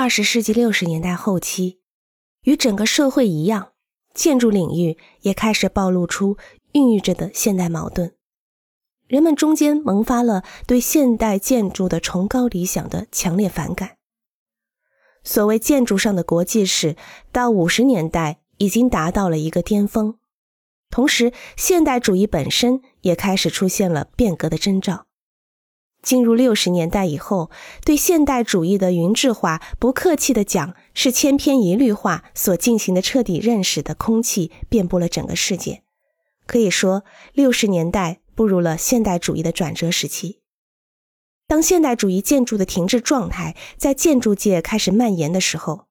二十世纪六十年代后期，与整个社会一样，建筑领域也开始暴露出孕育着的现代矛盾。人们中间萌发了对现代建筑的崇高理想的强烈反感。所谓建筑上的国际史，到五十年代已经达到了一个巅峰，同时现代主义本身也开始出现了变革的征兆。进入六十年代以后，对现代主义的云质化，不客气的讲，是千篇一律化所进行的彻底认识的空气遍布了整个世界。可以说，六十年代步入了现代主义的转折时期。当现代主义建筑的停滞状态在建筑界开始蔓延的时候，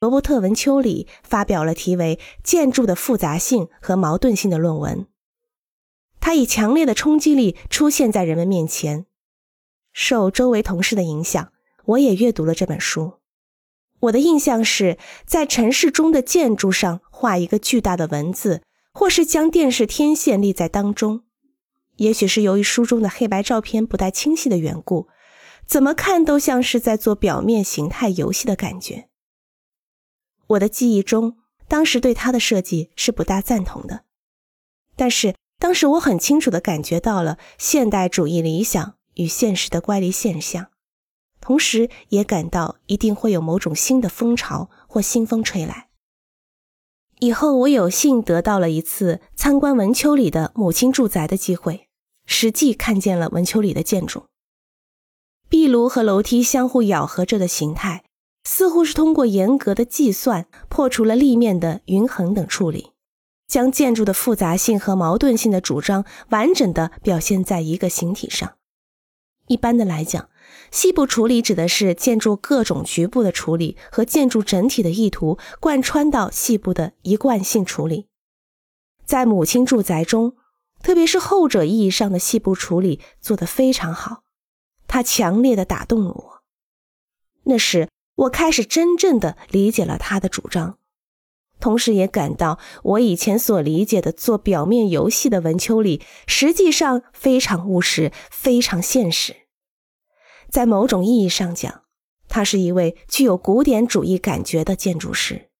罗伯特·文丘里发表了题为《建筑的复杂性和矛盾性》的论文。他以强烈的冲击力出现在人们面前。受周围同事的影响，我也阅读了这本书。我的印象是在城市中的建筑上画一个巨大的文字，或是将电视天线立在当中。也许是由于书中的黑白照片不太清晰的缘故，怎么看都像是在做表面形态游戏的感觉。我的记忆中，当时对他的设计是不大赞同的，但是当时我很清楚的感觉到了现代主义理想。与现实的乖离现象，同时也感到一定会有某种新的风潮或新风吹来。以后我有幸得到了一次参观文丘里的母亲住宅的机会，实际看见了文丘里的建筑。壁炉和楼梯相互咬合着的形态，似乎是通过严格的计算破除了立面的匀衡等处理，将建筑的复杂性和矛盾性的主张完整的表现在一个形体上。一般的来讲，细部处理指的是建筑各种局部的处理和建筑整体的意图贯穿到细部的一贯性处理。在母亲住宅中，特别是后者意义上的细部处理做得非常好，它强烈的打动了我。那时，我开始真正的理解了他的主张，同时也感到我以前所理解的做表面游戏的文丘里，实际上非常务实，非常现实。在某种意义上讲，他是一位具有古典主义感觉的建筑师。